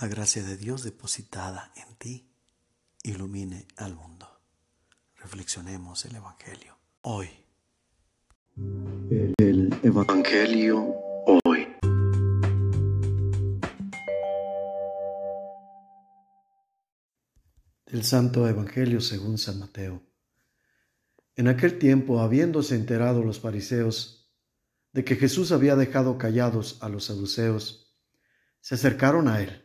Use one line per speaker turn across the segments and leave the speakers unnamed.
La gracia de Dios depositada en ti ilumine al mundo. Reflexionemos el Evangelio hoy.
El Evangelio hoy.
El Santo Evangelio según San Mateo. En aquel tiempo, habiéndose enterado los fariseos de que Jesús había dejado callados a los saduceos, se acercaron a él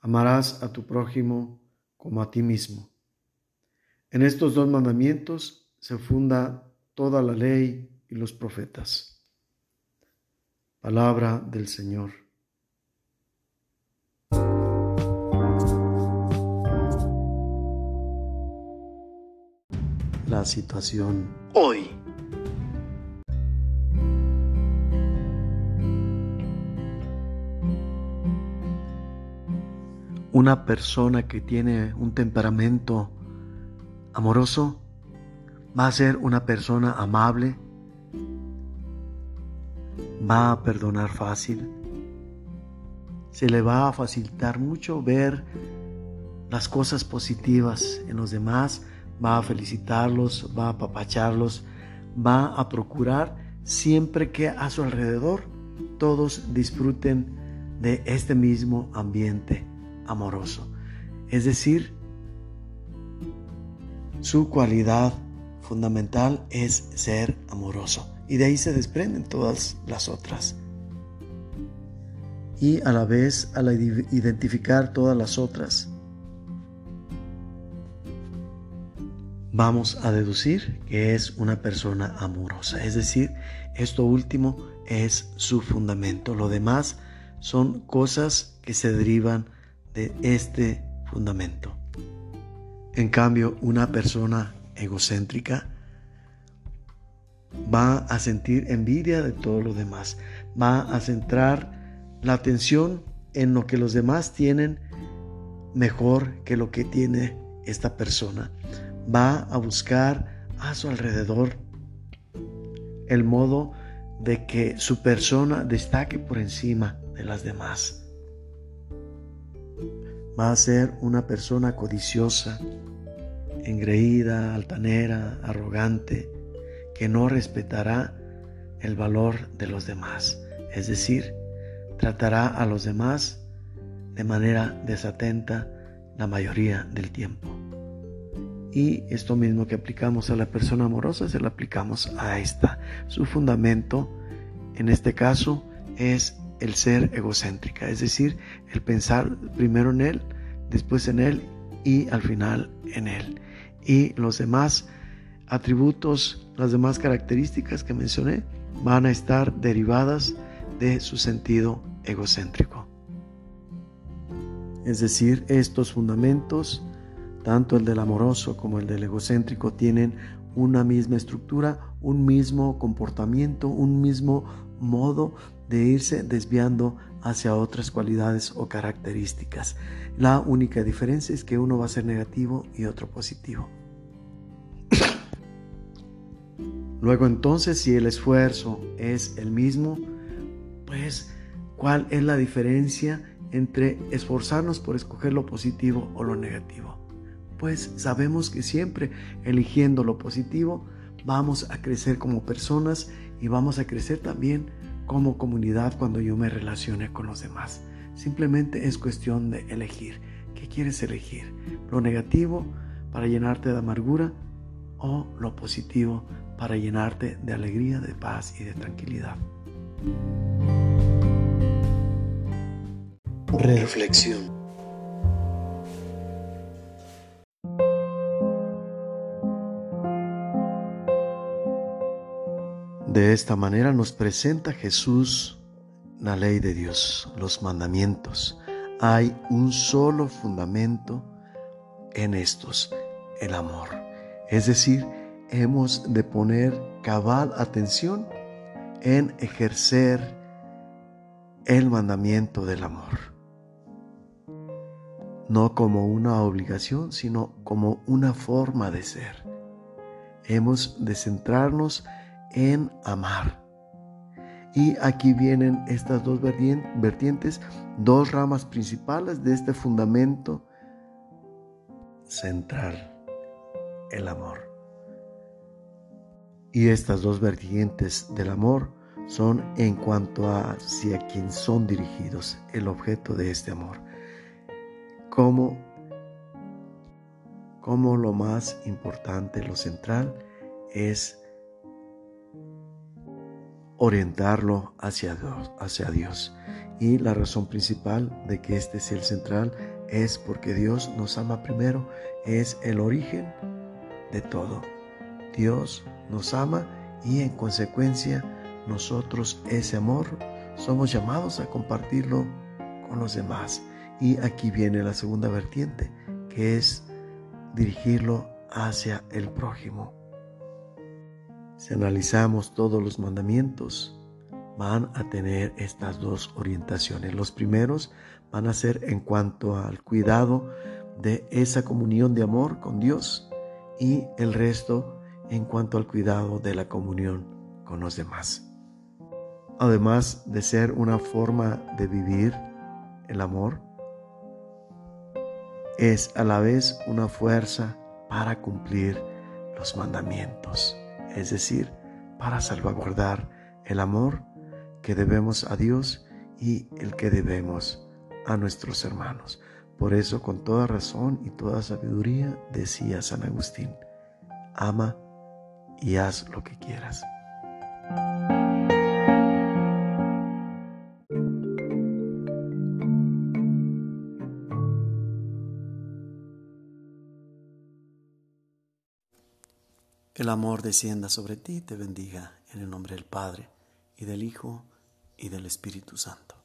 Amarás a tu prójimo como a ti mismo. En estos dos mandamientos se funda toda la ley y los profetas. Palabra del Señor. La situación hoy. Una persona que tiene un temperamento amoroso va a ser una persona amable, va a perdonar fácil, se le va a facilitar mucho ver las cosas positivas en los demás, va a felicitarlos, va a apapacharlos, va a procurar siempre que a su alrededor todos disfruten de este mismo ambiente amoroso. Es decir, su cualidad fundamental es ser amoroso. Y de ahí se desprenden todas las otras. Y a la vez, al identificar todas las otras, vamos a deducir que es una persona amorosa. Es decir, esto último es su fundamento. Lo demás son cosas que se derivan de este fundamento. En cambio, una persona egocéntrica va a sentir envidia de todo lo demás, va a centrar la atención en lo que los demás tienen mejor que lo que tiene esta persona. Va a buscar a su alrededor el modo de que su persona destaque por encima de las demás va a ser una persona codiciosa, engreída, altanera, arrogante, que no respetará el valor de los demás. Es decir, tratará a los demás de manera desatenta la mayoría del tiempo. Y esto mismo que aplicamos a la persona amorosa se lo aplicamos a esta. Su fundamento, en este caso, es el ser egocéntrica, es decir, el pensar primero en él, después en él y al final en él. Y los demás atributos, las demás características que mencioné, van a estar derivadas de su sentido egocéntrico. Es decir, estos fundamentos, tanto el del amoroso como el del egocéntrico, tienen una misma estructura, un mismo comportamiento, un mismo modo de irse desviando hacia otras cualidades o características. La única diferencia es que uno va a ser negativo y otro positivo. Luego entonces, si el esfuerzo es el mismo, pues, ¿cuál es la diferencia entre esforzarnos por escoger lo positivo o lo negativo? Pues sabemos que siempre eligiendo lo positivo vamos a crecer como personas y vamos a crecer también como comunidad cuando yo me relacione con los demás. Simplemente es cuestión de elegir. ¿Qué quieres elegir? ¿Lo negativo para llenarte de amargura o lo positivo para llenarte de alegría, de paz y de tranquilidad?
Reflexión.
De esta manera nos presenta Jesús la ley de Dios, los mandamientos, hay un solo fundamento en estos, el amor. Es decir, hemos de poner cabal atención en ejercer el mandamiento del amor. No como una obligación, sino como una forma de ser. Hemos de centrarnos en amar. Y aquí vienen estas dos vertientes, dos ramas principales de este fundamento central, el amor. Y estas dos vertientes del amor son en cuanto a hacia quién son dirigidos el objeto de este amor. Como, como lo más importante, lo central, es orientarlo hacia Dios, hacia Dios. Y la razón principal de que este sea el central es porque Dios nos ama primero, es el origen de todo. Dios nos ama y en consecuencia nosotros ese amor somos llamados a compartirlo con los demás. Y aquí viene la segunda vertiente, que es dirigirlo hacia el prójimo. Si analizamos todos los mandamientos, van a tener estas dos orientaciones. Los primeros van a ser en cuanto al cuidado de esa comunión de amor con Dios y el resto en cuanto al cuidado de la comunión con los demás además de ser una forma de vivir el amor, es a la vez una fuerza para cumplir los mandamientos, es decir, para salvaguardar el amor que debemos a Dios y el que debemos a nuestros hermanos. Por eso, con toda razón y toda sabiduría, decía San Agustín, ama y haz lo que quieras. El amor descienda sobre ti y te bendiga en el nombre del Padre, y del Hijo, y del Espíritu Santo.